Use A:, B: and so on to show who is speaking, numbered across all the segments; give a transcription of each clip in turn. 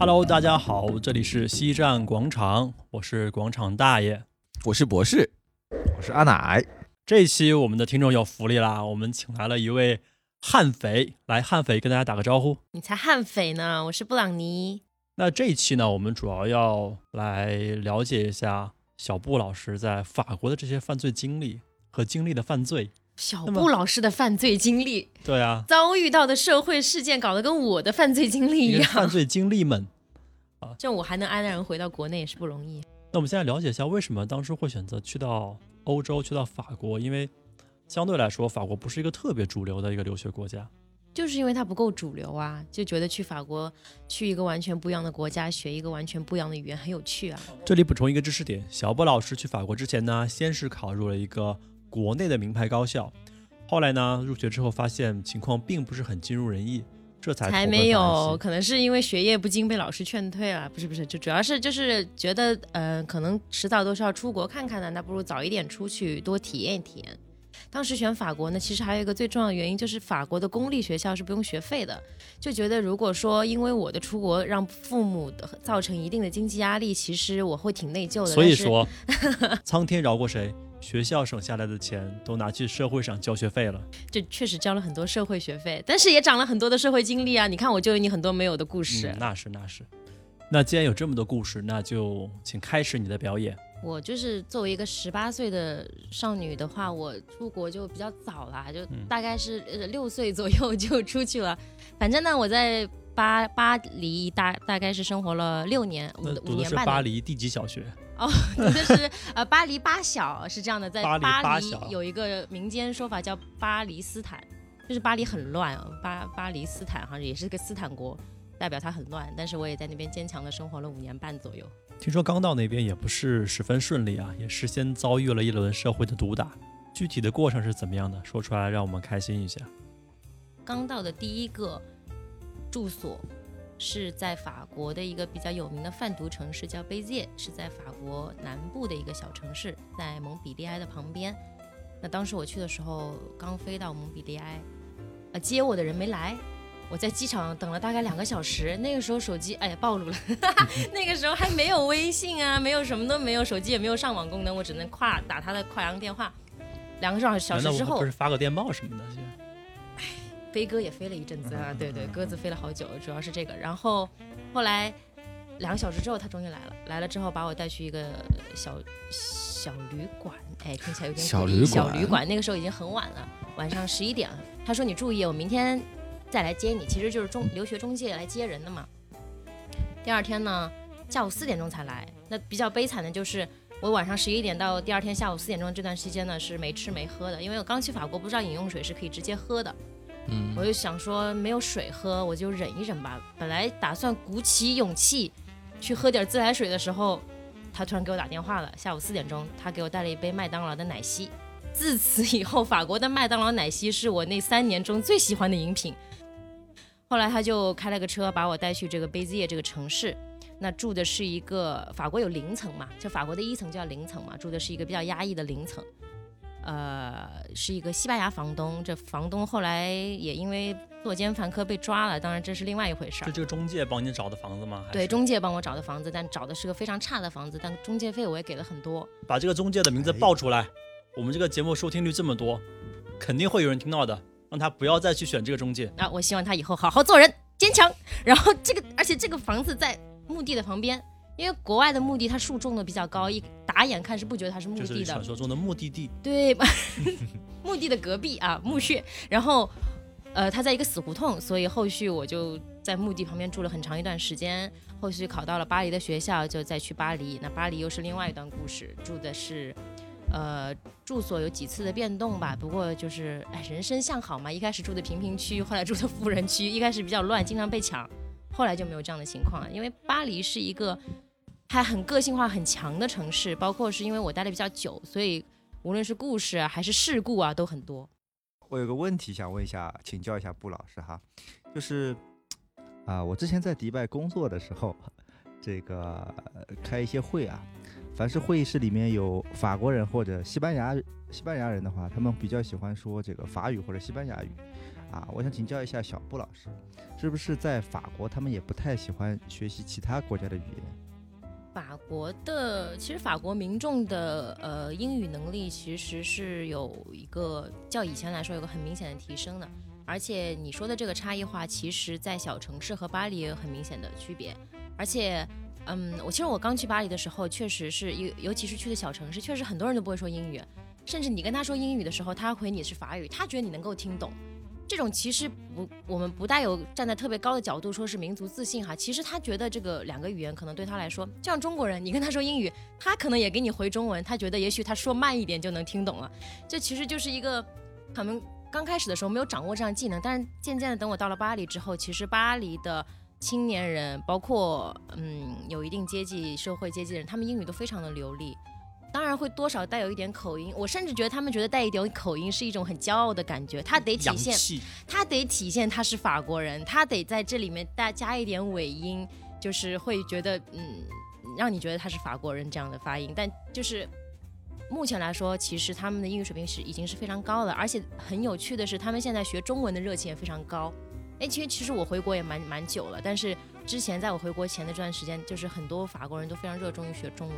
A: Hello，大家好，这里是西站广场，我是广场大爷。
B: 我是博士，
C: 我是阿奶。
A: 这一期我们的听众有福利啦，我们请来了一位悍匪，来悍匪跟大家打个招呼。
D: 你才悍匪呢，我是布朗尼。
A: 那这一期呢，我们主要要来了解一下小布老师在法国的这些犯罪经历和经历的犯罪。
D: 小布老师的犯罪经历，
A: 对啊，
D: 遭遇到的社会事件搞得跟我的犯罪经历一样。
A: 犯罪经历们
D: 啊，这样我还能安然回到国内也是不容易。
A: 那我们现在了解一下，为什么当时会选择去到欧洲，去到法国？因为相对来说，法国不是一个特别主流的一个留学国家。
D: 就是因为它不够主流啊，就觉得去法国，去一个完全不一样的国家，学一个完全不一样的语言很有趣啊。
A: 这里补充一个知识点：小波老师去法国之前呢，先是考入了一个。国内的名牌高校，后来呢，入学之后发现情况并不是很尽如人意，这才
D: 才没有，可能是因为学业不精被老师劝退了，不是不是，就主要是就是觉得，呃，可能迟早都是要出国看看的，那不如早一点出去多体验体验。当时选法国呢，其实还有一个最重要的原因就是法国的公立学校是不用学费的，就觉得如果说因为我的出国让父母造成一定的经济压力，其实我会挺内疚的。
A: 所以说，苍天饶过谁？学校省下来的钱都拿去社会上交学费了，
D: 这确实交了很多社会学费，但是也长了很多的社会经历啊！你看，我就有你很多没有的故事。
A: 那是那是，那既然有这么多故事，那就请开始你的表演。
D: 我就是作为一个十八岁的少女的话，我出国就比较早啦，就大概是六岁左右就出去了。反正呢，我在巴巴黎大大概是生活了六年，五五年半。
A: 巴黎第几小学？
D: 哦，就是呃，巴黎八小是这样的，在巴黎有一个民间说法叫巴黎斯坦，就是巴黎很乱，巴巴黎斯坦好像也是个斯坦国，代表它很乱。但是我也在那边坚强的生活了五年半左右。
A: 听说刚到那边也不是十分顺利啊，也是先遭遇了一轮社会的毒打。具体的过程是怎么样的？说出来让我们开心一下。
D: 刚到的第一个住所。是在法国的一个比较有名的贩毒城市，叫贝谢，是在法国南部的一个小城市，在蒙彼利埃的旁边。那当时我去的时候，刚飞到蒙彼利埃，呃，接我的人没来，我在机场等了大概两个小时。那个时候手机，哎呀，暴露了，那个时候还没有微信啊，没有什么都没有，手机也没有上网功能，我只能跨打他的跨洋电话。两个小时小时之后，
A: 不是发个电报什么的？
D: 飞鸽也飞了一阵子啊，对对，鸽子飞了好久，主要是这个。然后后来两个小时之后，他终于来了。来了之后，把我带去一个小小旅馆，哎，听起来有点
B: 小旅馆。
D: 小旅馆那个时候已经很晚了，晚上十一点了。他说：“你注意，我明天再来接你。”其实就是中留学中介来接人的嘛。第二天呢，下午四点钟才来。那比较悲惨的就是，我晚上十一点到第二天下午四点钟这段时间呢，是没吃没喝的，因为我刚去法国，不知道饮用水是可以直接喝的。
B: 嗯，
D: 我就想说没有水喝，我就忍一忍吧。本来打算鼓起勇气去喝点自来水的时候，他突然给我打电话了。下午四点钟，他给我带了一杯麦当劳的奶昔。自此以后，法国的麦当劳奶昔是我那三年中最喜欢的饮品。后来他就开了个车把我带去这个贝兹耶这个城市，那住的是一个法国有零层嘛，就法国的一层叫零层嘛，住的是一个比较压抑的零层。呃，是一个西班牙房东，这房东后来也因为作奸犯科被抓了，当然这是另外一回事儿。
A: 就这个中介帮你找的房子吗？
D: 对，中介帮我找的房子，但找的是个非常差的房子，但中介费我也给了很多。
A: 把这个中介的名字报出来，我们这个节目收听率这么多，肯定会有人听到的，让他不要再去选这个中介。
D: 啊，我希望他以后好好做人，坚强。然后这个，而且这个房子在墓地的旁边。因为国外的墓地它树种的比较高，一打眼看是不觉得它是墓地的。
A: 传说中的目的地。
D: 对，墓地的隔壁啊，墓穴。然后，呃，它在一个死胡同，所以后续我就在墓地旁边住了很长一段时间。后续考到了巴黎的学校，就再去巴黎。那巴黎又是另外一段故事，住的是，呃，住所有几次的变动吧。不过就是，哎，人生向好嘛。一开始住的贫民区，后来住的富人区。一开始比较乱，经常被抢，后来就没有这样的情况了。因为巴黎是一个。还很个性化很强的城市，包括是因为我待的比较久，所以无论是故事啊还是事故啊都很多。
C: 我有个问题想问一下，请教一下布老师哈，就是啊，我之前在迪拜工作的时候，这个开一些会啊，凡是会议室里面有法国人或者西班牙西班牙人的话，他们比较喜欢说这个法语或者西班牙语。啊，我想请教一下小布老师，是不是在法国他们也不太喜欢学习其他国家的语言？
D: 法国的其实法国民众的呃英语能力其实是有一个较以前来说有个很明显的提升的，而且你说的这个差异化，其实在小城市和巴黎也有很明显的区别，而且。嗯，我其实我刚去巴黎的时候，确实是尤尤其是去的小城市，确实很多人都不会说英语，甚至你跟他说英语的时候，他回你是法语，他觉得你能够听懂。这种其实不，我们不带有站在特别高的角度说是民族自信哈，其实他觉得这个两个语言可能对他来说，就像中国人，你跟他说英语，他可能也给你回中文，他觉得也许他说慢一点就能听懂了。这其实就是一个可能刚开始的时候没有掌握这样技能，但是渐渐的等我到了巴黎之后，其实巴黎的。青年人，包括嗯有一定阶级、社会阶级的人，他们英语都非常的流利，当然会多少带有一点口音。我甚至觉得他们觉得带一点口音是一种很骄傲的感觉，他得体现，他得体现他是法国人，他得在这里面带加一点尾音，就是会觉得嗯让你觉得他是法国人这样的发音。但就是目前来说，其实他们的英语水平是已经是非常高的，而且很有趣的是，他们现在学中文的热情也非常高。哎，其实其实我回国也蛮蛮久了，但是之前在我回国前的这段时间，就是很多法国人都非常热衷于学中文。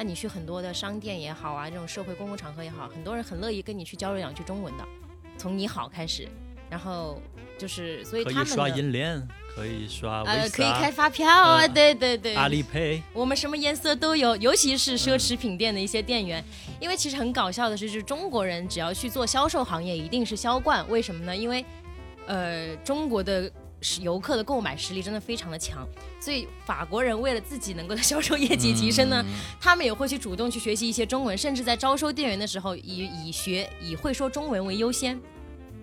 D: 那你去很多的商店也好啊，这种社会公共场合也好，很多人很乐意跟你去交流两句中文的，从你好开始，然后就是所以他们
A: 可以刷银联，可以刷
D: 呃，可以开发票啊，对对对，
A: 阿里 Pay，
D: 我们什么颜色都有，尤其是奢侈品店的一些店员，因为其实很搞笑的是，就是中国人只要去做销售行业，一定是销冠，为什么呢？因为呃，中国的游客的购买实力真的非常的强，所以法国人为了自己能够的销售业绩提升呢，他们也会去主动去学习一些中文，甚至在招收店员的时候，以以学以会说中文为优先。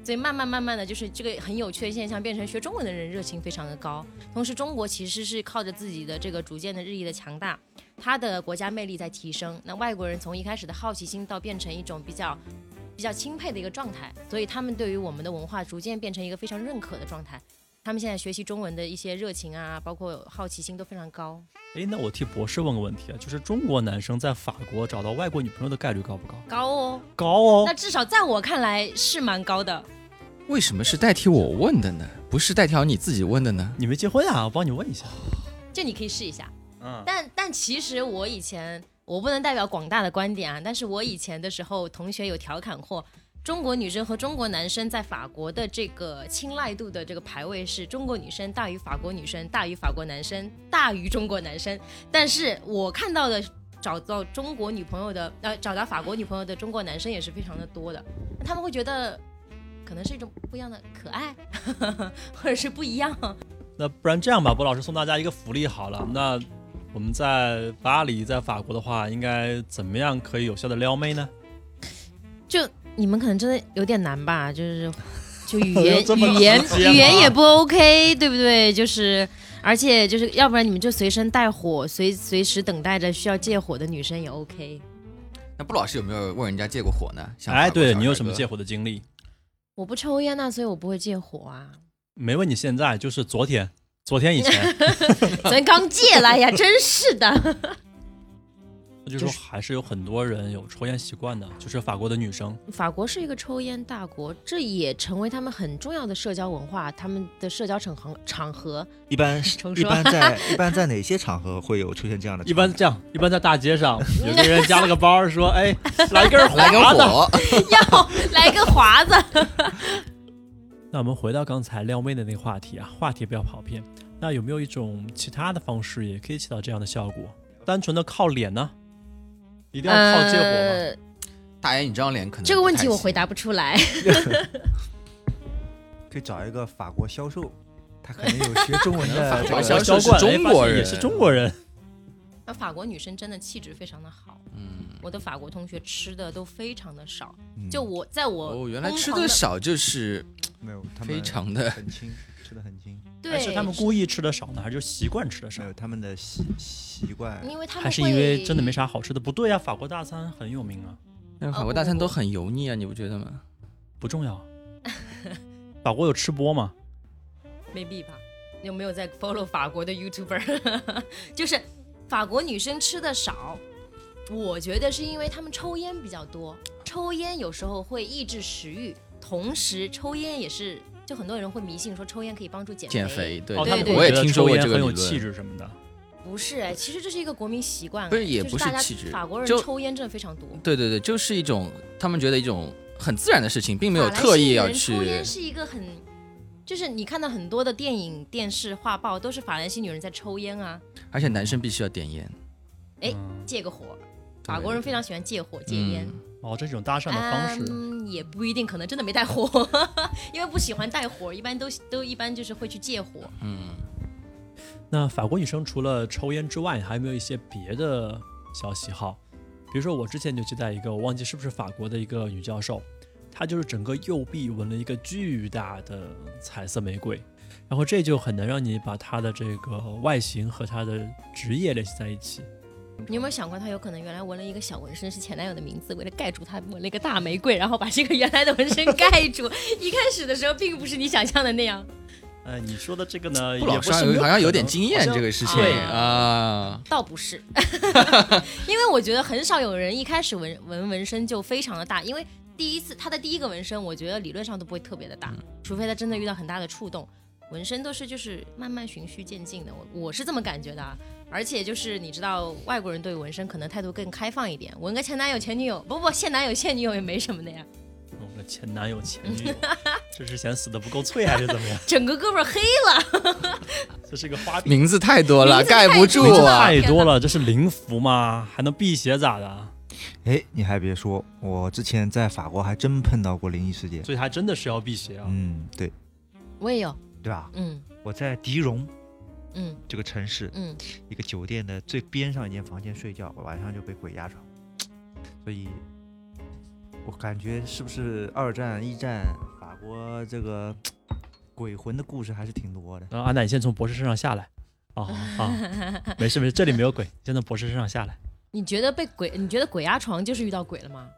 D: 所以慢慢慢慢的就是这个很有趣的现象，变成学中文的人热情非常的高。同时，中国其实是靠着自己的这个逐渐的日益的强大，它的国家魅力在提升。那外国人从一开始的好奇心到变成一种比较。比较钦佩的一个状态，所以他们对于我们的文化逐渐变成一个非常认可的状态。他们现在学习中文的一些热情啊，包括好奇心都非常高。
A: 哎，那我替博士问个问题啊，就是中国男生在法国找到外国女朋友的概率高不高？
D: 高哦，
A: 高哦。
D: 那至少在我看来是蛮高的。
B: 为什么是代替我问的呢？不是代替你自己问的呢？
A: 你没结婚啊？我帮你问一下。
D: 这你可以试一下。嗯。但但其实我以前。我不能代表广大的观点啊，但是我以前的时候，同学有调侃过，中国女生和中国男生在法国的这个青睐度的这个排位是中国女生大于法国女生，大于法国男生，大于中国男生。但是我看到的找到中国女朋友的，呃，找到法国女朋友的中国男生也是非常的多的，他们会觉得可能是一种不一样的可爱，或者是不一样。
A: 那不然这样吧，博老师送大家一个福利好了，那。我们在巴黎，在法国的话，应该怎么样可以有效的撩妹呢？
D: 就你们可能真的有点难吧，就是就语言 语言语言也不 OK，对不对？就是而且就是要不然你们就随身带火，随随时等待着需要借火的女生也 OK。
B: 那布老师有没有问人家借过火呢？
A: 哎，对你有什么借火的经历？
D: 我不抽烟呐，所以我不会借火啊。
A: 没问你现在，就是昨天。昨天以前，
D: 昨天刚戒了呀，真是的。
A: 那就说还是有很多人有抽烟习惯的，就是法国的女生。
D: 法国是一个抽烟大国，这也成为他们很重要的社交文化，他们的社交场合场合。
C: 一般 一般在 一般在哪些场合会有出现这样的？
A: 一般这样，一般在大街上，有个人夹了个包，说：“哎，来根
B: 来根火，
D: 要来个华子。”
A: 那我们回到刚才撩妹的那个话题啊，话题不要跑偏。那有没有一种其他的方式也可以起到这样的效果？单纯的靠脸呢？一定要靠借火吗？
B: 大爷，你这张脸可能
D: 这个问题我回答不出来。
C: 可以找一个法国销售，他可能有学中文的。
A: 法国销售是中国人，也是中国人。
D: 那法国女生真的气质非常的好。嗯，我的法国同学吃的都非常的少。就我在我
B: 哦，原来吃的少就是
C: 没有，
B: 非常的
C: 很轻，吃的很轻。
D: 对，
A: 是他们故意吃的少呢，还是就习惯吃的少？
C: 没有，他们的习习惯。
D: 因为他们
A: 还是因为真的没啥好吃的？不对啊，法国大餐很有名啊。
B: 那法国大餐都很油腻啊，你不觉得吗？
A: 不重要。法国有吃播吗？
D: 没必吧？有没有在 follow 法国的 YouTuber？就是。法国女生吃的少，我觉得是因为她们抽烟比较多，抽烟有时候会抑制食欲。同时抽烟也是，就很多人会迷信说抽烟可以帮助减
B: 减肥，对，
A: 哦，
D: 对对
A: 他们会觉得
B: 我也听说过这个
A: 很有气。质什么的。
D: 不是哎，其实这是一个国民习惯，
B: 不是也不是
D: 就大家
B: 气质
D: 法国人抽烟真的非常多。
B: 对对对，就是一种他们觉得一种很自然的事情，并没有特意要去
D: 抽。烟是一个很，就是你看到很多的电影、电视、画报都是法兰西女人在抽烟啊，
B: 而且男生必须要点烟。
D: 哎
A: 嗯
D: 借个火。
B: 对
D: 法国人非常喜欢借火、戒烟。
B: 嗯
A: 哦，这种搭讪的方式，
D: 嗯，也不一定，可能真的没带火，因为不喜欢带火，一般都都一般就是会去借火。
B: 嗯，
A: 那法国女生除了抽烟之外，还有没有一些别的小喜好？比如说，我之前就接待一个，我忘记是不是法国的一个女教授，她就是整个右臂纹了一个巨大的彩色玫瑰，然后这就很难让你把她的这个外形和她的职业联系在一起。
D: 你有没有想过，他有可能原来纹了一个小纹身，是前男友的名字，为了盖住他纹了一个大玫瑰，然后把这个原来的纹身盖住。一开始的时候，并不是你想象的那样。
A: 呃，你说的这个呢，
B: 不老师
A: 也不是没
B: 好像有点经验这个事情
D: 对
B: 啊。
D: 倒不是，因为我觉得很少有人一开始纹纹纹身就非常的大，因为第一次他的第一个纹身，我觉得理论上都不会特别的大，除非他真的遇到很大的触动。纹身都是就是慢慢循序渐进的，我我是这么感觉的啊。而且就是你知道，外国人对纹身可能态度更开放一点，纹个前男友前女友，不不现男友现女友也没什么的呀，
A: 我的前男友前女友，这是嫌死的不够脆还是怎么样？
D: 整个胳膊黑了。
A: 这是个花臂，
B: 名字太多了，盖不住
D: 太多了
B: 啊！
A: 太多了，这是灵符吗？还能辟邪咋的？
C: 哎，你还别说，我之前在法国还真碰到过灵异事件。
A: 所以还真的是要辟邪啊。
C: 嗯，对，
D: 我也有，
C: 对吧？
D: 嗯
C: 我在迪荣
D: 嗯
C: 这个城市，
D: 嗯，
C: 一个酒店的最边上一间房间睡觉，晚上就被鬼压床。所以，我感觉是不是二战、一战，法国这个鬼魂的故事还是挺多的。
A: 然后安娜，你先从博士身上下来。啊啊，没事没事，这里没有鬼，先从博士身上下来。
D: 你觉得被鬼？你觉得鬼压床就是遇到鬼了吗？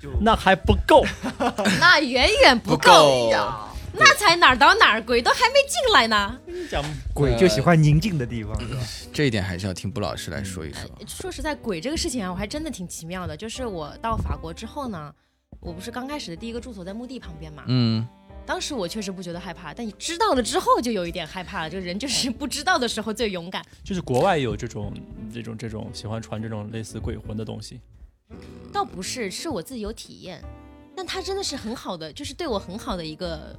C: 就
A: 那还不够，
D: 那远远不够呀，那才哪儿到哪儿，鬼都还没进来呢。
A: 讲
C: 鬼就喜欢宁静的地方？
B: 这一点还是要听布老师来说一说。
D: 说实在，鬼这个事情啊，我还真的挺奇妙的。就是我到法国之后呢，我不是刚开始的第一个住所在墓地旁边嘛，
B: 嗯，
D: 当时我确实不觉得害怕，但你知道了之后就有一点害怕了。这个人就是不知道的时候最勇敢。
A: 就是国外有这种这种这种喜欢传这种类似鬼魂的东西。
D: 倒不是，是我自己有体验，但他真的是很好的，就是对我很好的一个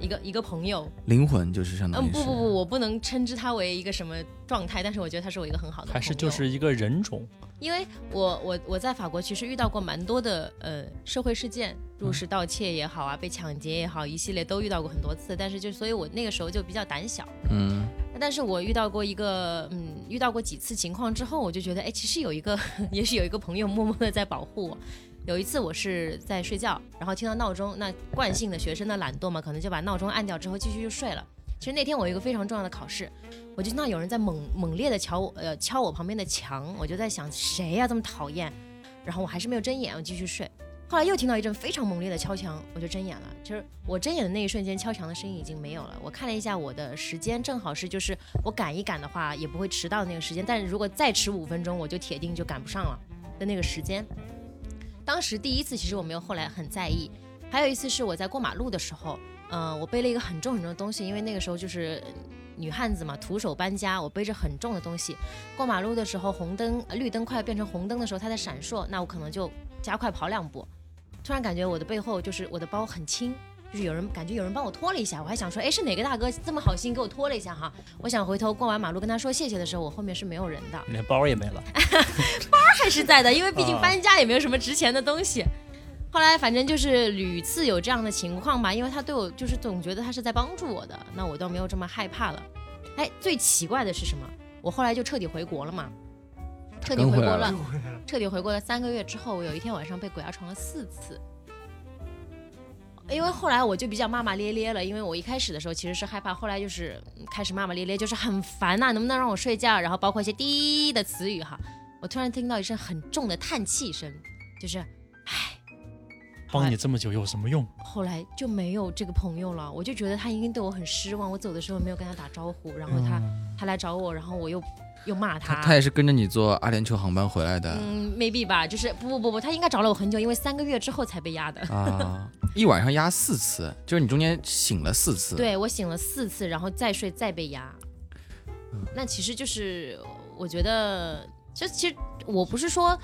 D: 一个一个朋友。
B: 灵魂就是相当
D: 嗯，
B: 于嗯
D: 不不不，我不能称之他为一个什么状态，但是我觉得他是我一个很好的朋友。
A: 还是就是一个人种，
D: 因为我我我在法国其实遇到过蛮多的呃社会事件，入室盗窃也好啊，被抢劫也好，一系列都遇到过很多次。但是就所以，我那个时候就比较胆小。
B: 嗯
D: 但是我遇到过一个嗯，遇到过几次情况之后，我就觉得哎，其实有一个 也许有一个朋友默默的在保护我。有一次我是在睡觉，然后听到闹钟，那惯性的学生的懒惰嘛，可能就把闹钟按掉之后继续就睡了。其实那天我有一个非常重要的考试，我就听到有人在猛猛烈的敲我呃敲我旁边的墙，我就在想谁呀、这么讨厌，然后我还是没有睁眼，我继续睡。后来又听到一阵非常猛烈的敲墙，我就睁眼了。就是我睁眼的那一瞬间，敲墙的声音已经没有了。我看了一下我的时间，正好是就是我赶一赶的话，也不会迟到那个时间。但是如果再迟五分钟，我就铁定就赶不上了的那个时间。当时第一次其实我没有后来很在意，还有一次是我在过马路的时候，嗯、我背了一个很重很重的东西，因为那个时候就是女汉子嘛，徒手搬家，我背着很重的东西。过马路的时候，红灯、绿灯快要变成红灯的时候，它在闪烁，那我可能就加快跑两步。突然感觉我的背后就是我的包很轻，就是有人感觉有人帮我拖了一下，我还想说，哎，是哪个大哥这么好心给我拖了一下哈？我想回头过完马路跟他说谢谢的时候，我后面是没有人的。
A: 连包也没了。
D: 包还是在的，因为毕竟
A: 啊
D: 搬家也没有什么值钱的东西。后来反正就是屡次有这样的情况吧，因为他对我就是总觉得他是在帮助我的，那我倒没有这么害怕了。哎，最奇怪的是什么？我后来就彻底回国了嘛，彻底回国
B: 了，
D: 彻底回国了三个月之后，我有一天晚上被鬼压床了四次。因为后来我就比较骂骂咧咧了，因为我一开始的时候其实是害怕，后来就是嗯开始骂骂咧咧，就是很烦呐、能不能让我睡觉？然后包括一些滴的词语哈，我突然听到一声很重的叹气声，就是，唉，
A: 帮你这么久有什么用？
D: 后来就没有这个朋友了。我就觉得他一定对我很失望，我走的时候没有跟他打招呼，然后他、他来找我，然后我又又骂
B: 他他也是跟着你坐阿联酋航班回来的
D: 嗯，maybe 吧，就是不不不不，他应该找了我很久，因为三个月之后才被压的。
B: 啊。一晚上压四次，就是你中间醒了四次。，
D: 对我醒了四次，然后再睡再被压。那其实就是我觉得，就其实我不是说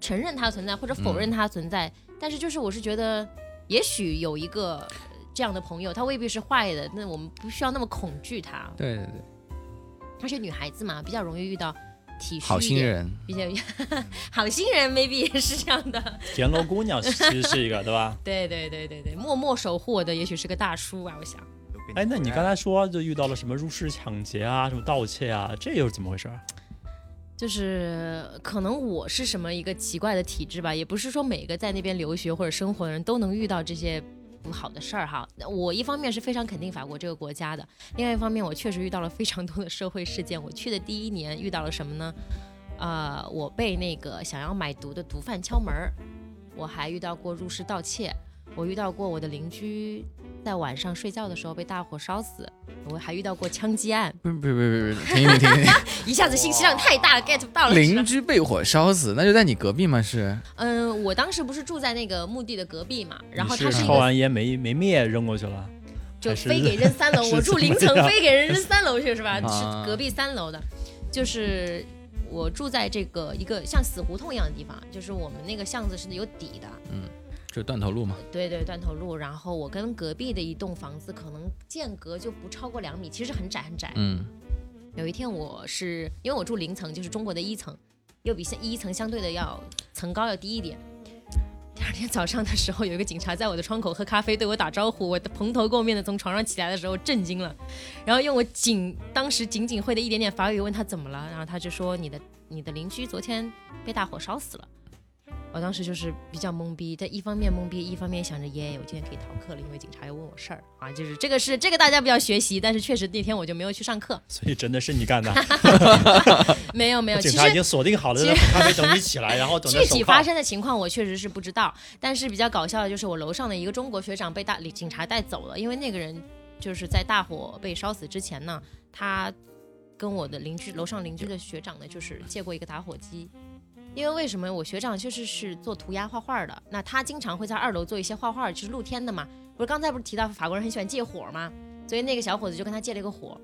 D: 承认它存在或者否认它存在，但是就是我是觉得，也许有一个这样的朋友，他未必是坏的，那我们不需要那么恐惧他。
B: 对对对，
D: 而且女孩子嘛，比较容易遇到体恤
B: 好心人，
D: 比较 好心人，maybe 也是这样的。
A: 田螺姑娘其实是一个，对吧？
D: 对对对对对，默默守护我的也许是个大叔啊，我想。
A: 哎，那你刚才说就遇到了什么入室抢劫啊，什么盗窃啊，这又是怎么回事？
D: 就是可能我是什么一个奇怪的体质吧，也不是说每个在那边留学或者生活的人都能遇到这些不好的事儿哈。我一方面是非常肯定法国这个国家的，另外一方面我确实遇到了非常多的社会事件。我去的第一年遇到了什么呢？呃，我被那个想要买毒的毒贩敲门儿，我还遇到过入室盗窃，我遇到过我的邻居在晚上睡觉的时候被大火烧死，我还遇到过枪击案，
B: 不是不是不是不是，停停停停，
D: 一下子信息量太大了，get 不到了。
B: 邻居被火烧死，那就在你隔壁吗？是，
D: 嗯，我当时不是住在那个墓地的隔壁嘛，然后他是一个
A: 抽完烟没没灭扔过去了，
D: 就非给扔三楼，我住零层，
A: 样
D: 非给人扔三楼去是吧？
B: 啊
D: 是隔壁三楼的，就是我住在这个一个像死胡同一样的地方，就是我们那个巷子是有底的，
B: 就断头路嘛。
D: 对对，断头路。然后我跟隔壁的一栋房子可能间隔就不超过两米，其实很窄很窄。
B: 嗯，
D: 有一天我是因为我住零层，就是中国的一层，又比现一层相对的要层高要低一点。第二天早上的时候，有一个警察在我的窗口喝咖啡，对我打招呼。我的蓬头垢面的从床上起来的时候震惊了，然后用我仅当时仅仅会的一点点法语问他怎么了，然后他就说你的你的邻居昨天被大火烧死了。我当时就是比较懵逼，但一方面懵逼，一方面想着耶，我今天可以逃课了，因为警察要问我事儿啊，就是这个是这个大家不要学习，但是确实那天我就没有去上课，
A: 所以真的是你干的。
D: 没有没有，
A: 警
D: 其实
A: 察已经锁定好了
D: 其
A: 让咖啡等你起来，然后等
D: 具体发生的情况我确实是不知道，但是比较搞笑的就是我楼上的一个中国学长被大警察带走了，因为那个人就是在大火被烧死之前呢，他跟我的邻居楼上邻居的学长呢，就是借过一个打火机。因为为什么我学长就是是做涂鸦画画的，那他经常会在二楼做一些画画，就是露天的嘛。不是刚才不是提到法国人很喜欢借火吗？所以那个小伙子就跟他借了一个火，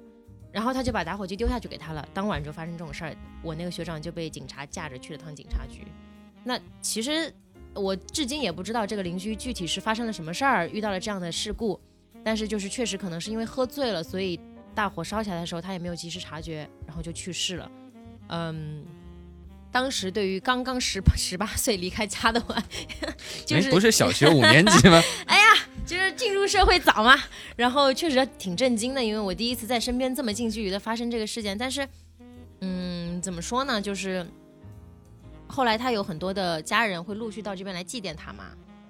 D: 然后他就把打火机丢下去给他了。当晚就发生这种事儿，我那个学长就被警察架着去了趟警察局。那其实我至今也不知道这个邻居具体是发生了什么事儿，遇到了这样的事故，但是就是确实可能是因为喝醉了，所以大火烧起来的时候他也没有及时察觉，然后就去世了。嗯，当时对于刚刚十八 十八岁离开家的我，就是
B: 哎不是小学五年级吗？
D: 哎呀就是进入社会早嘛，然后确实挺震惊的，因为我第一次在身边这么近距离的发生这个事件。但是，嗯，怎么说呢？就是后来他有很多的家人会陆续到这边来祭奠他嘛。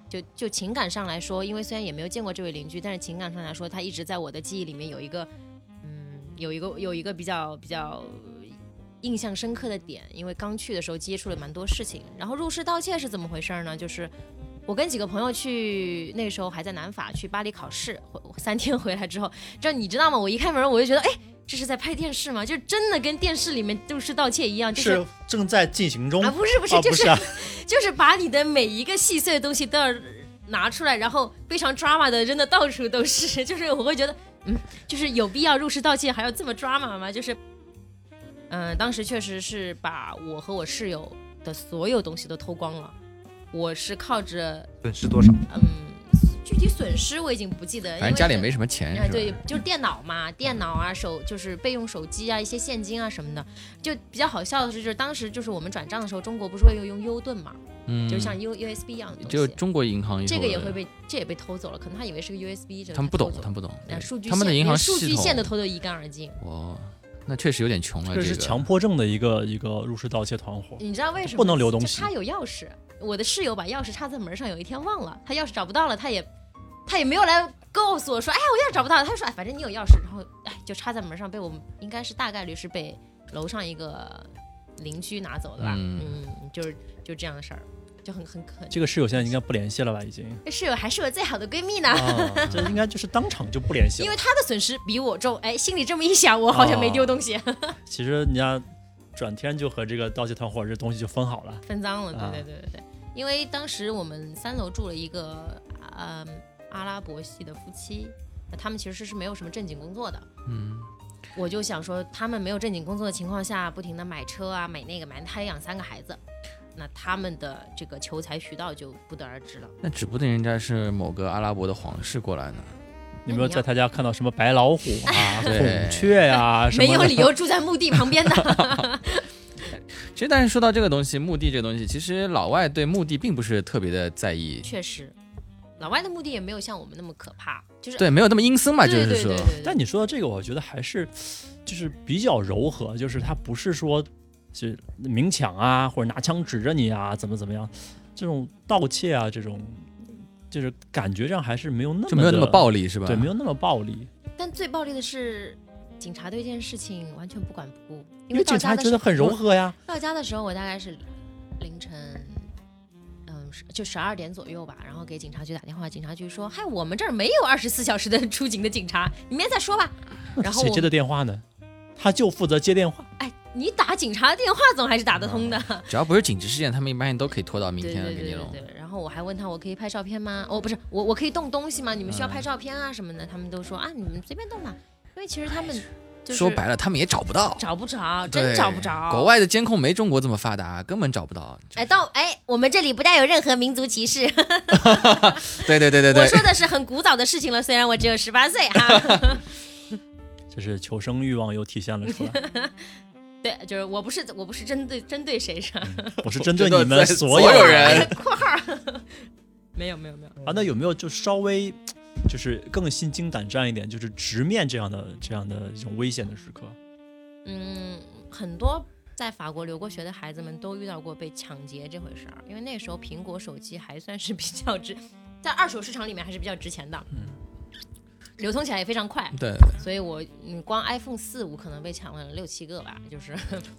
D: 就就情感上来说，因为虽然也没有见过这位邻居，但是情感上来说，他一直在我的记忆里面有一个，嗯，有一个有一个比较比较印象深刻的点。因为刚去的时候接触了蛮多事情，然后入室盗窃是怎么回事呢？就是我跟几个朋友去，那时候还在南法去巴黎考试，回三天回来之后，这你知道吗？我一开门我就觉得，哎，这是在拍电视吗？就真的跟电视里面入室盗窃一样，就是
A: 是正在进行中
D: 啊，不是不是，
A: 啊，
D: 就是、就是把你的每一个细碎的东西都要拿出来，然后非常 drama 的扔的到处都是，就是我会觉得，嗯，就是有必要入室盗窃还要这么 drama 吗？就是，嗯、当时确实是把我和我室友的所有东西都偷光了，我是靠着
C: 损失多少？
D: 嗯，具体损失我已经不记得，
B: 反正家里没
D: 什
B: 什么钱，
D: 啊，
B: 是吧
D: 对，就是电脑嘛，电脑啊，手就是备用手机啊，一些现金啊什么的。就比较好笑的是，就是当时就是我们转账的时候，中国不是会用 U 盾嘛，
B: 嗯，
D: 就像 U USB 一样的东西。
B: 就中国银行
D: 这个也会被，这也被偷走了，可能他以为是个 USB，这个
B: 他们不懂他们不懂，他们的
D: 线
B: 银行
D: 数据线都，偷得一干二净。
B: 哇，那确实有点穷了，
A: 这是强迫症的一个一个入室盗窃团伙。
D: 你知道为什么
A: 不能留东西
D: 他有钥匙，我的室友把钥匙插在门上，有一天忘了，他钥匙找不到了，他也他也没有来告诉我说，哎，我钥匙找不到了。他说，哎，反正你有钥匙，然后哎就插在门上，被我们应该是大概率是被楼上一个邻居拿走的吧，
B: 嗯
D: 嗯，就是就这样的事儿，就很很可。
A: 这个室友现在应该不联系了吧？已经
D: 这室友还是我最好的闺蜜呢。
A: 啊，这应该就是当场就不联系了。
D: 因为她的损失比我重，哎，心里这么一想，我好像没丢东西，
A: 其实人家转天就和这个盗窃团伙这东西就分好了。
D: 分赃了。
A: 啊
D: 对对对对对，因为当时我们三楼住了一个，嗯，阿拉伯系的夫妻，那他们其实是没有什么正经工作的。
B: 嗯，
D: 我就想说，他们没有正经工作的情况下，不停的买车啊，买那个买那，他也养三个孩子，那他们的这个求财渠道就不得而知了。
B: 那指不定人家是某个阿拉伯的皇室过来呢。
A: 你有没有在他家看到什么白老虎啊、孔雀呀？
D: 没有理由住在墓地旁边的。
B: 其实，但是说到这个东西，墓地这个东西，其实老外对墓地并不是特别的在意，
D: 确实，老外的墓地也没有像我们那么可怕，就是
B: 对，没有那么阴森嘛，就是说
A: 但你说到这个，我觉得还是就是比较柔和，就是他不是说是明抢啊，或者拿枪指着你啊，怎么怎么样，这种盗窃啊，这种就是感觉上还是没有那么
B: 就没有那么暴力是吧？
A: 对，没有那么暴力，
D: 但最暴力的是，警察对这件事情完全不管不顾，
A: 因为警察觉得很柔。和呀。
D: 到家的时候，我大概是凌晨，嗯，就十二点左右吧，然后给警察局打电话，警察局说：“嗨，我们这儿没有二十四 小时的出警的警察，你明天再说吧。”然后
A: 谁接的电话呢？他就负责接电话。
D: 哎，你打警察电话总还是打得通的。
B: 只要不是紧急事件，他们一般都可以拖到明天给你弄。
D: 对对对。然后我还问他，我可以拍照片吗？哦，不是，我我可以动东西吗？你们需要拍照片啊什么的？他们都说啊，你们随便动吧，因为其实他们就是
B: 说白了，他们也找不到，
D: 找不着，真
B: 对
D: 找不着。
B: 国外的监控没中国这么发达，根本找不到。
D: 哎，到哎，我们这里不带有任何民族歧视。
B: 对对对对对
D: 我，说的是很古早的事情了，虽然我只有十八岁哈。
A: 这是求生欲望又体现了出来，
D: 对，就是我不是我不是针对针对谁是？
A: 我是针对你们
B: 所有人
D: 括号。没有没有没有，
A: 啊。那有没有就稍微就是更心惊胆战一点，就是直面这样的这样的一种危险的时刻？
D: 嗯，很多在法国留过学的孩子们都遇到过被抢劫这回事儿，因为那时候苹果手机还算是比较值，在二手市场里面还是比较值钱的，
A: 嗯，
D: 流通起来也非常快。
B: 对，
D: 所以我嗯，光 iPhone 四五可能被抢了六七个吧，就是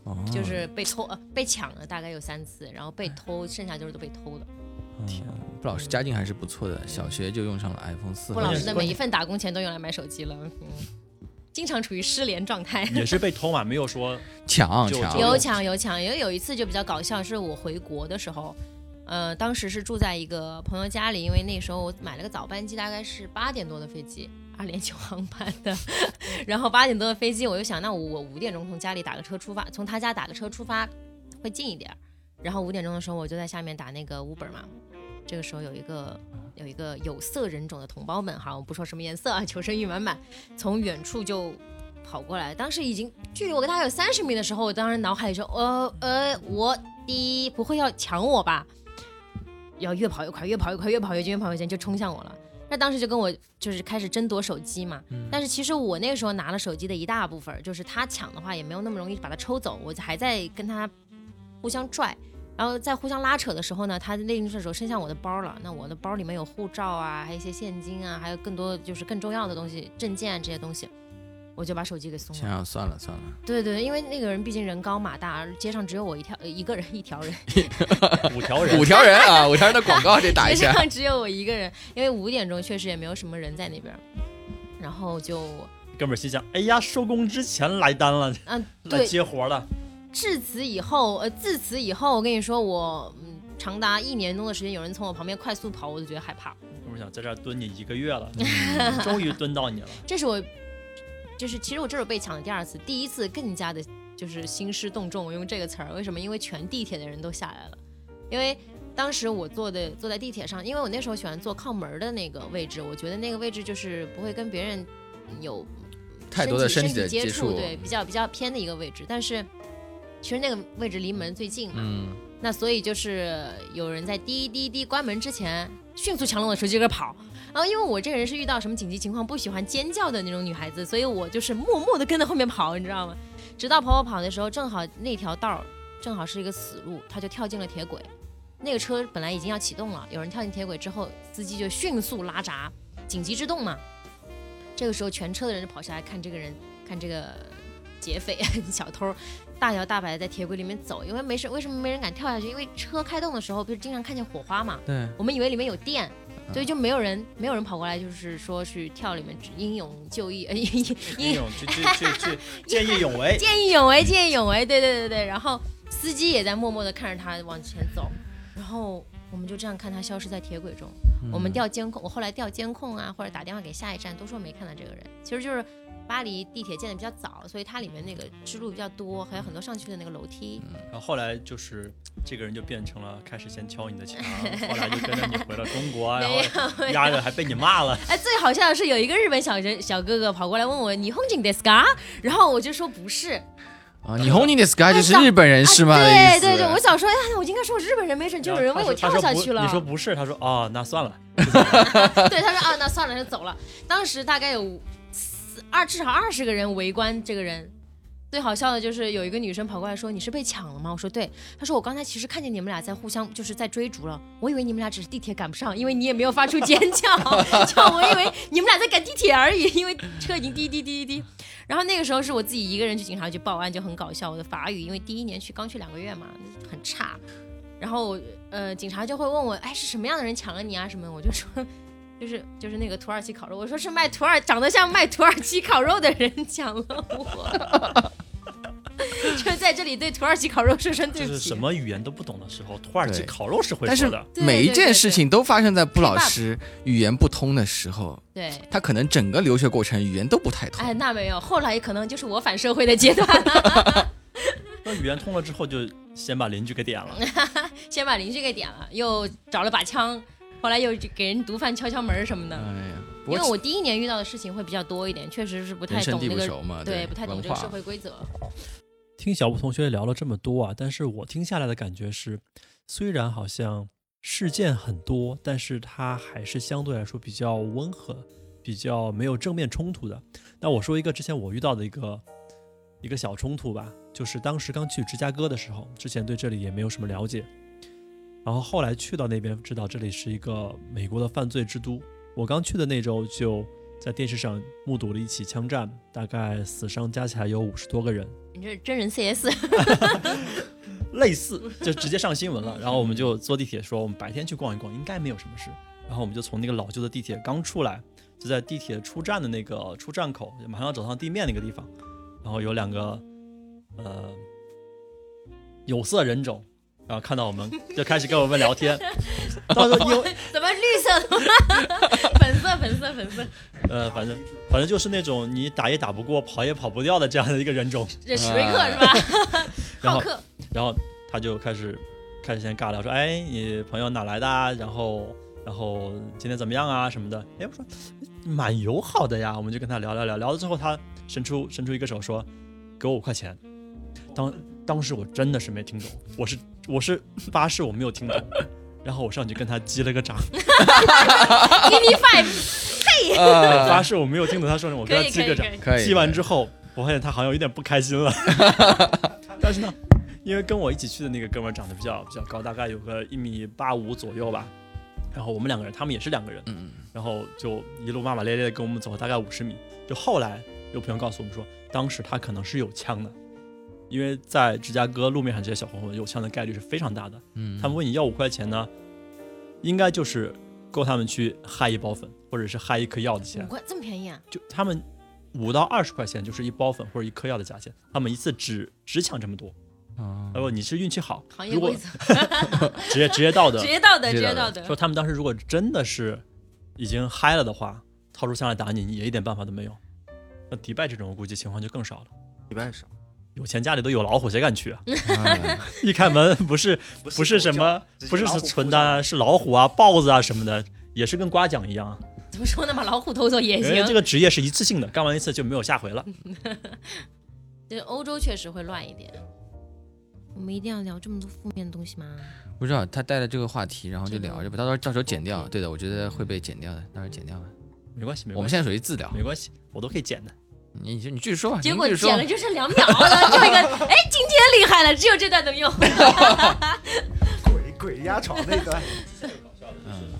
B: 哦
D: 就是被偷呃被抢了大概有三次，然后被偷剩下就是都被偷的。
B: 天，布老师家境还是不错的，小学就用上了 iPhone 四。
D: 布老师的每一份打工钱都用来买手机了，嗯，经常处于失联状态。
A: 也是被偷嘛，没有说 就
B: 抢抢，
D: 有抢有抢，因为有一次就比较搞笑，是我回国的时候，呃，当时是住在一个朋友家里，因为那时候我买了个早班机，大概是八点多的飞机，二连九航班的，然后八点多的飞机，我就想，那我五点钟从家里打个车出发，从他家打个车出发会近一点，然后五点钟的时候我就在下面打那个 Uber 嘛，这个时候有一个有一个有色人种的同胞们，哈，我不说什么颜色啊，求生欲满满，从远处就跑过来，当时已经距离我跟他有三十米的时候，我当时脑海里说，呃呃，我第一不会要抢我吧？要越跑越快，越跑越快，越跑越近，越跑越近，就冲向我了。那当时就跟我就是开始争夺手机嘛，但是其实我那个时候拿了手机的一大部分，就是他抢的话也没有那么容易把他抽走，我还在跟他互相拽，然后在互相拉扯的时候呢，他另一只手伸向我的包了，那我的包里面有护照啊，还有一些现金啊，还有更多就是更重要的东西，证件这些东西，我就把手机给松了。
B: 想想算了算了，
D: 对对，因为那个人毕竟人高马大，街上只有我一条呃一个人一条人，
A: 五条人
B: 五条人啊，五条人的广告得打一下
D: 街
B: 下。
D: 上只有我一个人，因为五点钟确实也没有什么人在那边，然后就
A: 哥们儿心想：哎呀，收工之前来单了，
D: 嗯
A: 来，接活了。
D: 至此以后呃自此以后，我跟你说我嗯长达一年多的时间，有人从我旁边快速跑，我就觉得害怕。
A: 哥们儿想在这儿蹲你一个月了，
B: 嗯
A: 终于蹲到你了。
D: 这是我，就是其实我这是被抢的第二次，第一次更加的就是兴师动众，我用这个词儿，为什么？因为全地铁的人都下来了，因为当时我坐的坐在地铁上，因为我那时候喜欢坐靠门的那个位置，我觉得那个位置就是不会跟别人有
B: 太多的
D: 身
B: 身体
D: 接
B: 触
D: 对，比较比较偏的一个位置，但是其实那个位置离门最近嘛，
B: 嗯，
D: 那所以就是有人在滴滴滴关门之前迅速抢了我的手机给跑。然后因为我这个人是遇到什么紧急情况不喜欢尖叫的那种女孩子，所以我就是默默的跟在后面跑，你知道吗？直到跑跑跑的时候，正好那条道儿正好是一个死路，他就跳进了铁轨。那个车本来已经要启动了，有人跳进铁轨之后，司机就迅速拉闸，紧急制动嘛。这个时候，全车的人就跑下来看这个人，看这个劫匪 小偷大摇大摆的在铁轨里面走，因为没事，为什么没人敢跳下去？因为车开动的时候不是经常看见火花嘛，
B: 对，
D: 我们以为里面有电，所以就没有人没有人跑过来，就是说去跳里面英勇就义，呃英
A: 英勇去去去去见义勇为。
D: 见义勇为，见义勇为，对对对对。然后司机也在默默的看着他往前走，然后我们就这样看他消失在铁轨中。我们调监控，我后来调监控啊，或者打电话给下一站，都说没看到这个人。其实就是巴黎地铁建的比较早，所以它里面那个支路比较多，还有很多上去的那个楼梯。
A: 嗯然后后来就是这个人就变成了开始先敲你的墙，后来就跟着你回了中国，然后，压着还被你骂了。
D: 哎，最好笑的是有一个日本小人小哥哥跑过来问我你 h o n j i n d e s ka，然后我就说不是，
B: 啊，你 Honey the Sky 就是日本人是吗？
D: 对对对，我想说，哎，我应该说我日本人，没准就有人为我跳下去了。
A: 你说不是，他说哦，那算了。
D: 对，他说啊，那算了，就走了。当时大概有四二至少二十个人围观这个人。最好笑的就是有一个女生跑过来说：“你是被抢了吗？”我说：“对。”她说：“我刚才其实看见你们俩在互相就是在追逐了，我以为你们俩只是地铁赶不上，因为你也没有发出尖叫，就我以为你们俩在赶地铁而已，因为车已经滴滴滴滴滴。然后那个时候是我自己一个人去警察局报案，就很搞笑。我的法语因为第一年去刚去两个月嘛，很差。然后呃，警察就会问我：“哎，是什么样的人抢了你啊？什么？”我就说。就是就是那个土耳其烤肉，我说是卖土耳长得像卖土耳其烤肉的人抢了我，就在这里对土耳其烤肉说声对不起。
A: 就是什么语言都不懂的时候，土耳其烤肉是会说的。
D: 对
B: 每一件事情都发生在布老师语言不通的时候，
D: 对，
B: 他可能整个留学过程语言都不太通。
D: 哎，那没有，后来可能就是我反社会的阶段了，
A: 那语言通了之后，就先把邻居给点了。
D: 先把邻居给点了，又找了把枪，后来又给人毒贩敲敲门什么的。
B: 哎呀，
D: 因为我第一年遇到的事情会比较多一点，确实是不太懂那个，对，不太懂这个社会规则。
A: 听小布同学聊了这么多啊，但是我听下来的感觉是，虽然好像事件很多，但是它还是相对来说比较温和，比较没有正面冲突的。那我说一个之前我遇到的一个一个小冲突吧，就是当时刚去芝加哥的时候，之前对这里也没有什么了解，然后后来去到那边，知道这里是一个美国的犯罪之都。我刚去的那周就在电视上目睹了一起枪战，大概死伤加起来有五十多个人。
D: 你这是真人 CS，
A: 类似就直接上新闻了。然后我们就坐地铁说，我们白天去逛一逛，应该没有什么事。然后我们就从那个老旧的地铁刚出来，就在地铁出站的那个出站口，马上要走上地面那个地方，然后有两个呃有色人种，然后看到我们就开始跟我们聊天。到时因为
D: 怎么绿色的吗？粉色，粉色，粉色，
A: 呃，反正反正就是那种你打也打不过，跑也跑不掉的这样的一个人种。
D: 这史瑞克是吧？浩克，
A: 然后他就开始开始先尬聊，说：“哎，你朋友哪来的啊？然后然后今天怎么样啊什么的？”哎，我说蛮友好的呀，我们就跟他聊聊聊，聊了之后他伸出伸出一个手说：“给我五块钱。”当当时我真的是没听懂，我是我是发誓我没有听懂，然后我上去跟他击了个掌
D: ，Give me five，
B: 呃
A: 发誓我没有听懂他说什么，我跟他击个掌
D: 可。以。
B: 可以
A: 踢完之后，我发现他好像有点不开心了。但是呢，因为跟我一起去的那个哥们儿长得比较比较高，大概有个一米八五左右吧。然后我们两个人，他们也是两个人，
B: 嗯，
A: 然后就一路骂骂咧咧的跟我们走了大概五十米。就后来有朋友告诉我们说，当时他可能是有枪的，因为在芝加哥路面上这些小混混有枪的概率是非常大的。
B: 嗯，
A: 他们问你要五块钱呢，应该就是够他们去嗨一包粉，或者是嗨一颗药的钱
D: 五。块这么便宜啊？
A: 就他们五到二十块钱就是一包粉或者一颗药的价钱，他们一次只只抢这么多。
B: 啊
A: 如果你是运气好，
D: 行业
A: 如果
D: 规则，
A: 职业职业道德
D: 职，业道德，
B: 职业道德
D: 职业道德。
A: 说他们当时如果真的是已经嗨了的话，掏出枪来打你，你也一点办法都没有。那迪拜这种我估计情况就更少了。
C: 迪拜少，
A: 有钱家里都有老虎，谁敢去啊？
B: 哎
A: 一开门 不是不是什么，不是存单，是老虎啊、豹子啊什么的，也是跟刮奖一样啊。
D: 怎么说呢？把老虎偷走也
A: 因为这。个职业是一次性的，干完一次就没有下回了。
D: 对欧洲确实会乱一点。我们一定要聊这么多负面的东西吗？
B: 不知道他带了这个话题，然后就聊
D: 这个
B: 着吧，到时候到时候剪掉。对的，我觉得会被剪掉的，到时候剪掉吧。
A: 没关系，没关系我们，
B: 现在属于自聊，
A: 没关系，我都可以剪的。
B: 你你你继续说吧，
D: 结果剪了就剩两秒了，就一个哎，今天厉害了，只有这段能用。
C: 鬼鬼压床那段，
B: 嗯，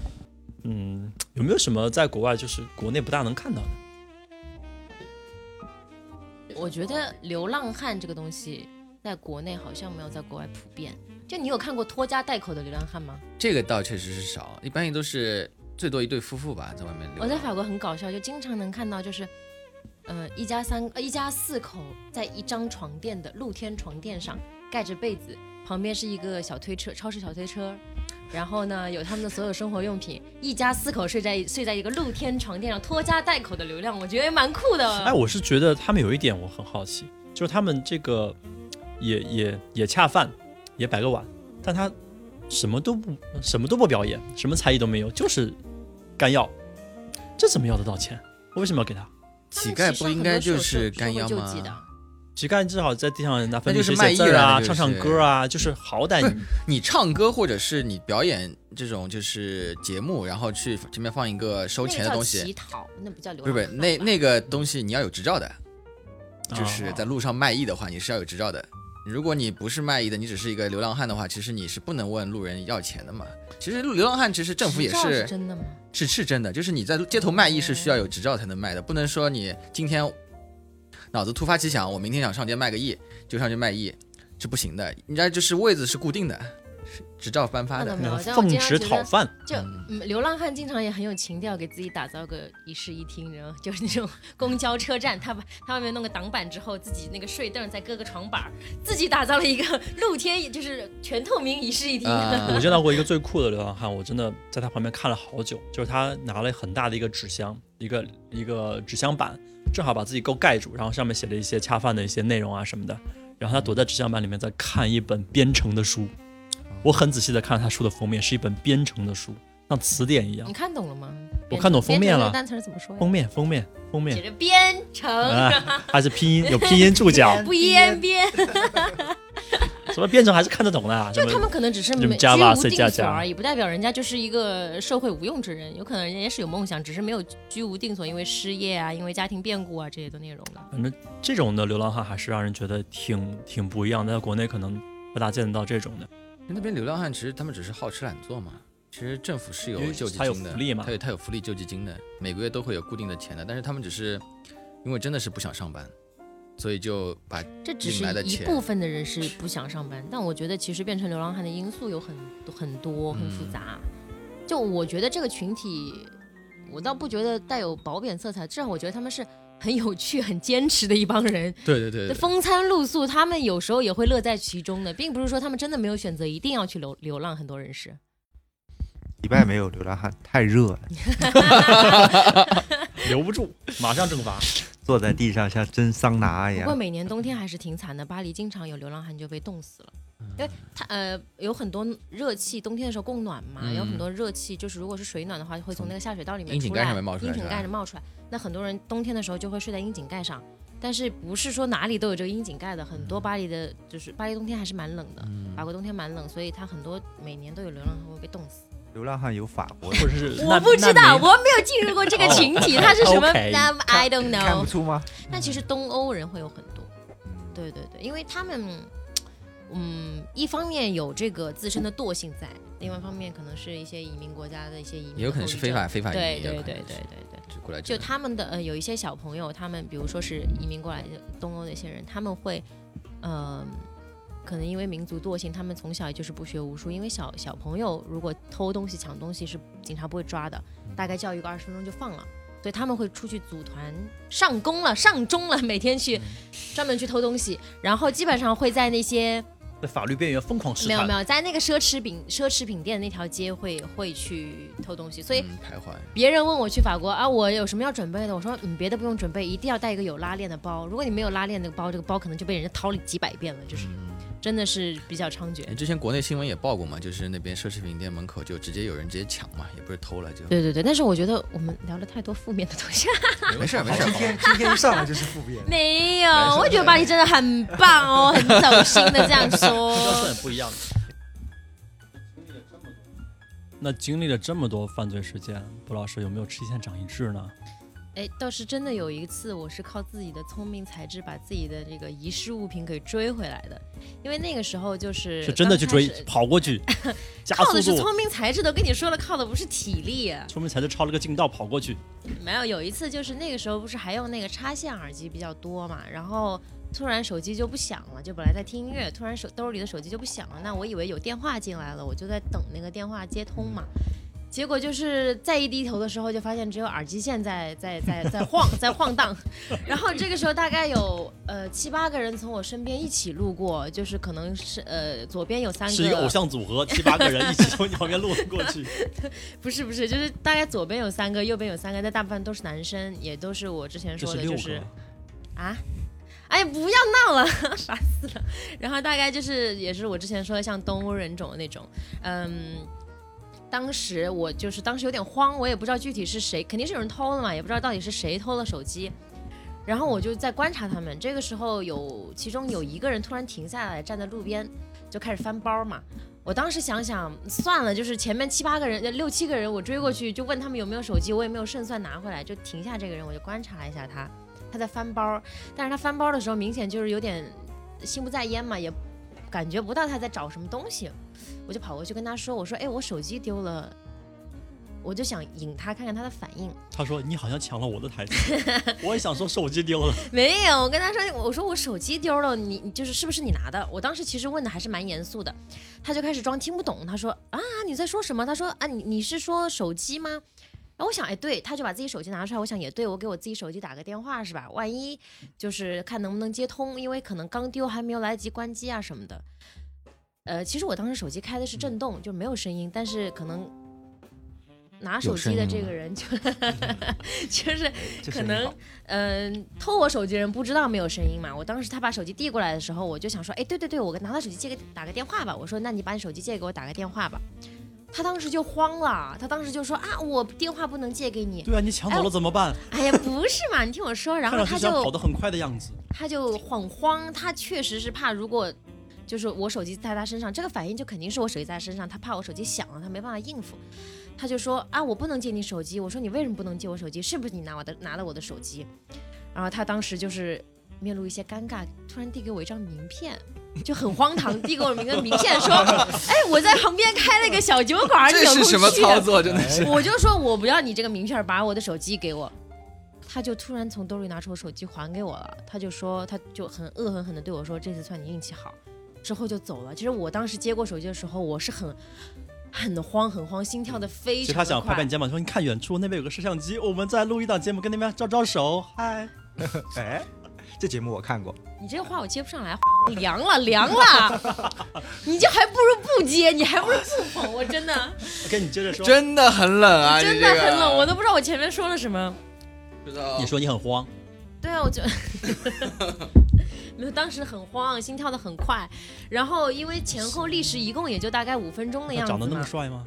A: 嗯，有没有什么在国外就是国内不大能看到的？
D: 我觉得流浪汉这个东西，在国内好像没有在国外普遍。就你有看过拖家带口的流浪汉吗？
B: 这个倒确实是少，一般也都是最多一对夫妇吧，在外面流浪。
D: 我在法国很搞笑，就经常能看到就是，呃，一家三呃一家四口在一张床垫的露天床垫上盖着被子，旁边是一个小推车，超市小推车，然后呢有他们的所有生活用品，一家四口睡在睡在一个露天床垫上，拖家带口的流量，我觉得也蛮酷的。
A: 哎，我是觉得他们有一点我很好奇，就是他们这个也也也恰饭，也摆个碗，但他什么都不什么都不表演，什么才艺都没有，就是干要，这怎么要得到钱？我为什么要给他？
B: 乞丐不应该就是干腰
D: 救济的
B: 吗？？
A: 乞丐至少在地上拿粉笔写
B: 那就是卖艺
A: 写字啊，
B: 就是
A: 唱唱歌啊，就是好歹你
B: 你唱歌或者是你表演这种就是节目，然后去前面放一个收钱的东
D: 西乞
B: 西，
D: 讨，那不叫流
B: 不是不是那那个东西你要有执照的，就是
A: 哦
B: 在路上卖艺的话，你是要有执照的。如果你不是卖艺的，你只是一个流浪汉的话，其实你是不能问路人要钱的嘛。其实流浪汉其实政府也
D: 是
B: 是
D: 真的吗？
B: 是是真的，就是你在街头卖艺是需要有执照才能卖的，不能说你今天脑子突发奇想，我明天想上街卖个艺就上去卖艺，是不行的。人家就是位子是固定的，是执照颁发的
A: 奉旨讨饭，
D: 就嗯。流浪汉经常也很有情调，给自己打造个一室一厅，然后 就是那种公交车站，他把他外面弄个挡板之后，自己那个睡凳再搁个床板儿，自己打造了一个露天，就是全透明一室一厅。
B: 啊。
A: 我见到过一个最酷的流浪汉，我真的在他旁边看了好久，就是他拿了很大的一个纸箱，一个一个纸箱板，正好把自己够盖住，然后上面写了一些恰饭的一些内容啊什么的，然后他躲在纸箱板里面在看一本编程的书，我很仔细的看了他书的封面，是一本编程的书，像词典一样
D: 你，看懂了吗？
A: 我看懂封面了
D: 单词儿怎么说呀？
A: 封面封面封面
D: 写着编程，
A: 啊，还是拼音有拼音注脚，
D: 不 编编。
A: 什么编程还是看得懂的啊，
D: 就他们可能只是没居无定所而已，不代表人家就是一个社会无用之人。有可能人家是有梦想，只是没有居无定所，因为失业啊，因为家庭变故啊这些的内容的。
A: 反正这种的流浪汉还是让人觉得挺挺不一样的，在国内可能不大见得到这种的。
B: 那边流浪汉其实他们只是好吃懒做嘛。其实政府是有救济金的，
A: 福利嘛
B: 他有他有福利救济金的，每个月都会有固定的钱的。但是他们只是因为真的是不想上班，所以就把
D: 这只是一部分的人是不想上班，但我觉得其实变成流浪汉的因素有很多很多很复杂。就我觉得这个群体，我倒不觉得带有褒贬色彩，至少我觉得他们是很有趣、很坚持的一帮人。
B: 对对对对，
D: 风餐露宿，他们有时候也会乐在其中的，并不是说他们真的没有选择，一定要去流流浪。很多人是，
C: 迪拜没有流浪汉，太热了，
A: 留不住，马上蒸发。
C: 坐在地上像蒸桑拿一样。
D: 不过每年冬天还是挺惨的，巴黎经常有流浪汉就被冻死了，因为它呃有很多热气，冬天的时候供暖嘛，
B: 嗯。
D: 有很多热气，就是如果是水暖的话，会从那个下水道里面出来，
B: 窨井盖上面冒出来
D: 窨井
B: 是吧
D: 盖上冒出来。那很多人冬天的时候就会睡在窨井盖上，但是不是说哪里都有这个窨井盖的，很多巴黎的就是巴黎冬天还是蛮冷的，
B: 嗯。
D: 法国冬天蛮冷，所以它很多每年都有流浪汉会被冻死。
C: 流浪汉有法国的，
A: 或者是
D: 我不知道，我没有进入过这个群体，他是什么 I don't
C: 看不
D: know。
C: 出吗？
D: 但其实东欧人会有很多。
C: 嗯。
D: 对对对，因为他们，嗯，一方面有这个自身的惰性在，另外一方面可能是一些移民国家的一些移民，
B: 也有可能是非法。非法移民，
D: 对对
B: 对
D: 对对对，
B: 就过来
D: 就他们的呃有一些小朋友，他们比如说是移民过来的东欧的一些人，他们会，呃，可能因为民族惰性，他们从小就是不学无术，因为小小朋友如果偷东西抢东西是警察不会抓的，大概教育个二十分钟就放了。所以他们会出去组团上工了、上钟了，每天去专门去偷东西，然后基本上会在那些
A: 在法律边缘疯狂试探。
D: 没有没有在那个奢侈品奢侈品店那条街会会去偷东西，所以
B: 嗯徘徊。
D: 别人问我去法国啊，我有什么要准备的？我说嗯，别的不用准备，一定要带一个有拉链的包。如果你没有拉链那个包，这个包可能就被人家掏了几百遍了，就是真的是比较猖獗。
B: 哎之前国内新闻也报过嘛，就是那边奢侈品店门口就直接有人直接抢嘛，也不是偷了就。
D: 对对对，但是我觉得我们聊了太多负面的东西。
B: 没事儿没事儿
C: 今。天今天一上来就是负面。
D: 没有，我觉得巴黎真的很棒哦，很走心的这样
A: 标
D: 说。
A: 准不一样的。那经历了这么多犯罪事件，布老师有没有吃一堑长一智呢？
D: 哎，倒是真的有一次，我是靠自己的聪明才智把自己的这个遗失物品给追回来的。因为那个时候就是
A: 是真的去追跑过去，
D: 靠的，是聪明才智都。跟你说了，靠的不是体力、啊。
A: 聪明才智抄了个近道跑过去。
D: 没有，有一次就是那个时候不是还用那个插线耳机比较多嘛，然后突然手机就不响了，就本来在听音乐，突然手兜里的手机就不响了，那我以为有电话进来了，我就在等那个电话接通嘛。结果就是再一低头的时候，就发现只有耳机线在在在在晃 在晃荡，然后这个时候大概有呃七八个人从我身边一起路过，就是可能是呃左边有三个
A: 是一个偶像组合，七八个人一起从你旁边路过去。
D: 不是不是，就是大概左边有三个，右边有三个，但大部分都是男生，也都是我之前说的，就是
A: 个，
D: 啊，哎呀，不要闹了，傻死了。然后大概就是也是我之前说的像东欧人种的那种，嗯。当时我就是当时有点慌，我也不知道具体是谁，肯定是有人偷了嘛，也不知道到底是谁偷了手机。然后我就在观察他们，这个时候有其中有一个人突然停下来，站在路边就开始翻包嘛。我当时想想算了，就是前面七八个人、六七个人，我追过去就问他们有没有手机，我也没有胜算拿回来，就停下这个人，我就观察了一下他，他在翻包，但是他翻包的时候明显就是有点心不在焉嘛，也感觉不到他在找什么东西，我就跑过去跟他说：“我说，哎，我手机丢了。”我就想引他看看他的反应，
A: 他说你好像抢了我的台词，我也想说手机丢了。
D: 没有，我跟他说，我说我手机丢了，你你就是是不是你拿的？我当时其实问的还是蛮严肃的，他就开始装听不懂，他说啊你在说什么？他说啊你你是说手机吗？然后我想哎对，他就把自己手机拿出来，我想也对我给我自己手机打个电话是吧？万一就是看能不能接通，因为可能刚丢还没有来得及关机啊什么的。呃，其实我当时手机开的是震动，就没有声音，但是可能拿手机的这个人就 就是可能嗯、偷我手机人不知道没有声音嘛。我当时他把手机递过来的时候，我就想说，哎，对对对，我拿他手机借个打个电话吧。我说，那你把你手机借给我打个电话吧。他当时就慌了，他当时就说啊，我电话不能借给你。
A: 对啊，你抢走了怎么办？
D: 哎呀，不是嘛，你听我说，然后他就
A: 跑得很快的样子。
D: 他就很慌，他确实是怕，如果就是我手机在他身上，这个反应就肯定是我手机在他身上，他怕我手机响了，他没办法应付，他就说啊，我不能借你手机。我说你为什么不能借我手机？是不是你拿我的拿了我的手机？然后他当时就是面露一些尴尬，突然递给我一张名片。就很荒唐，递给我一个名片，说：“哎，我在旁边开了个小酒馆，你
B: 这是
D: 有空去
B: 什么操作？真的是。
D: 我就说我不要你这个名片，把我的手机给我。他就突然从兜里拿出我手机还给我了，他就说他就很恶狠狠的对我说：“这次算你运气好。”之后就走了。其实我当时接过手机的时候，我是很很慌很慌，心跳的非
A: 其实
D: 常快
A: 他想拍拍你。肩膀说：“你看远处那边有个摄像机，我们在录一档节目，跟那边招招手，嗨。
C: 哎，这节目我看过，
D: 你这个话我接不上来，凉了凉了，你就还不如不接，你还不如不捧，我真的
A: ”OK，你接着说。
B: 真的很冷啊！
D: 真的很冷，我都不知道我前面说了什么。
B: 不知道
A: 你说你很慌，
D: 对啊，我就当时很慌，心跳的很快，然后因为前后历时一共也就大概五分钟的样子
A: 长得那么。帅吗？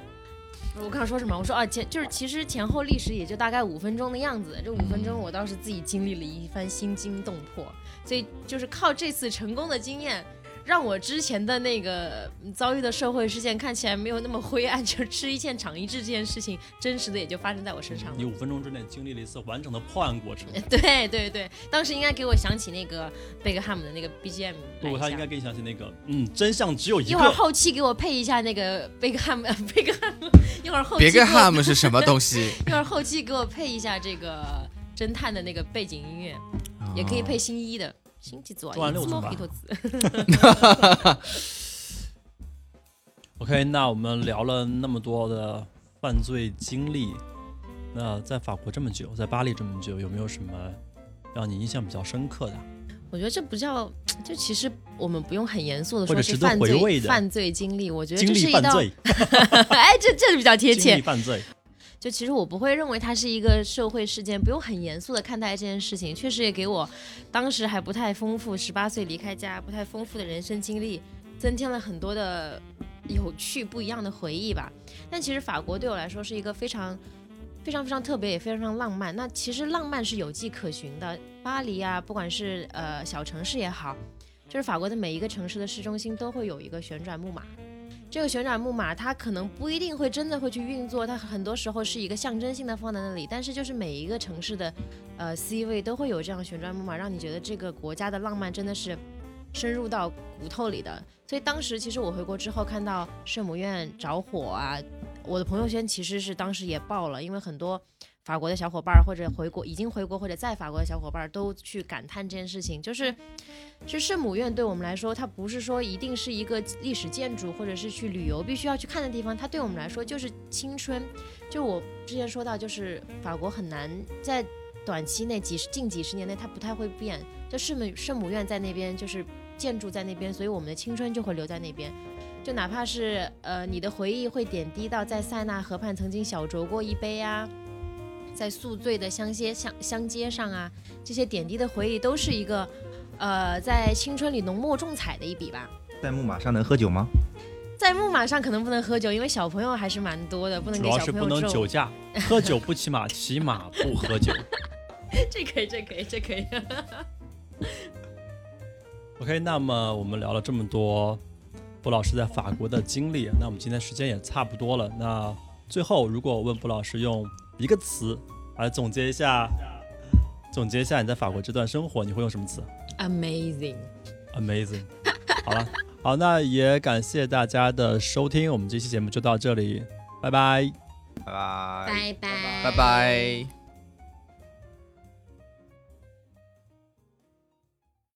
D: 我刚才说什么？我说啊，前就是其实前后历时也就大概五分钟的样子。这五分钟我倒是自己经历了一番心惊动魄，所以就是靠这次成功的经验。让我之前的那个嗯遭遇的社会事件看起来没有那么灰暗，就是吃一堑长一智这件事情，真实的也就发生在我身上了
A: 你。五分钟之内经历了一次完整的破案过程。
D: 对对对，当时应该给我想起那个贝克汉姆的那个 BGM
A: 不，他应该给你想起那个，嗯，真相只有一个
D: 一会儿。后期给我配一下那个贝克汉姆，贝克汉姆，一会儿后期
B: 别克汉姆是什么东西？
D: 一会儿后期给我配一下这个侦探的那个背景音乐，也可以配新一的。新几组啊，
A: 中完六组吧。OK，那我们聊了那么多的犯罪经历，那在法国这么久，在巴黎这么久，有没有什么让你印象比较深刻的？
D: 我觉得这不叫，就其实我们不用很严肃的说是犯罪犯罪经历，我觉得
A: 经
D: 这是一道，
A: 历犯罪，
D: 哎，这这比较贴切。
A: 犯罪，
D: 就其实我不会认为它是一个社会事件，不用很严肃的看待这件事情。确实也给我当时还不太丰富，十八岁离开家，不太丰富的人生经历，增添了很多的有趣不一样的回忆吧。但其实法国对我来说是一个非常。非常非常特别，也非常非常浪漫。那其实浪漫是有迹可循的。巴黎啊，不管是呃小城市也好，就是法国的每一个城市的市中心都会有一个旋转木马。这个旋转木马它可能不一定会真的会去运作，它很多时候是一个象征性的放在那里。但是就是每一个城市的呃 C 位都会有这样旋转木马，让你觉得这个国家的浪漫真的是深入到骨头里的。所以当时其实我回国之后看到圣母院着火啊，我的朋友圈其实是当时也爆了，因为很多法国的小伙伴儿，或者回国已经回国或者在法国的小伙伴儿，都去感叹这件事情，就是，就圣母院对我们来说，它不是说一定是一个历史建筑，或者是去旅游必须要去看的地方，它对我们来说就是青春。就我之前说到，就是法国很难在短期内几十近几十年内它不太会变，就圣母圣母院在那边，就是建筑在那边，所以我们的青春就会留在那边。就哪怕是呃你的回忆会点滴到在塞纳河畔曾经小酌过一杯啊。在宿醉的乡街乡乡街上啊，这些点滴的回忆都是一个，呃，在青春里浓墨重彩的一笔吧。
C: 在木马上能喝酒吗？
D: 在木马上可能不能喝酒，因为小朋友还是蛮多的，不能给小
A: 主要是不
D: 朋友揍。
A: 能酒驾，喝酒不骑马，骑马不喝酒。
D: 这可以，这可以，这可以。
A: OK，那么我们聊了这么多布老师在法国的经历，那我们今天时间也差不多了。那最后，如果我问布老师用一个词来总结一下，总结一下你在法国这段生活，你会用什么词
D: Amazing。
A: ？Amazing。好了，好，那也感谢大家的收听，我们这期节目就到这里，拜拜。
C: 拜拜。
D: 拜拜，
B: 拜拜。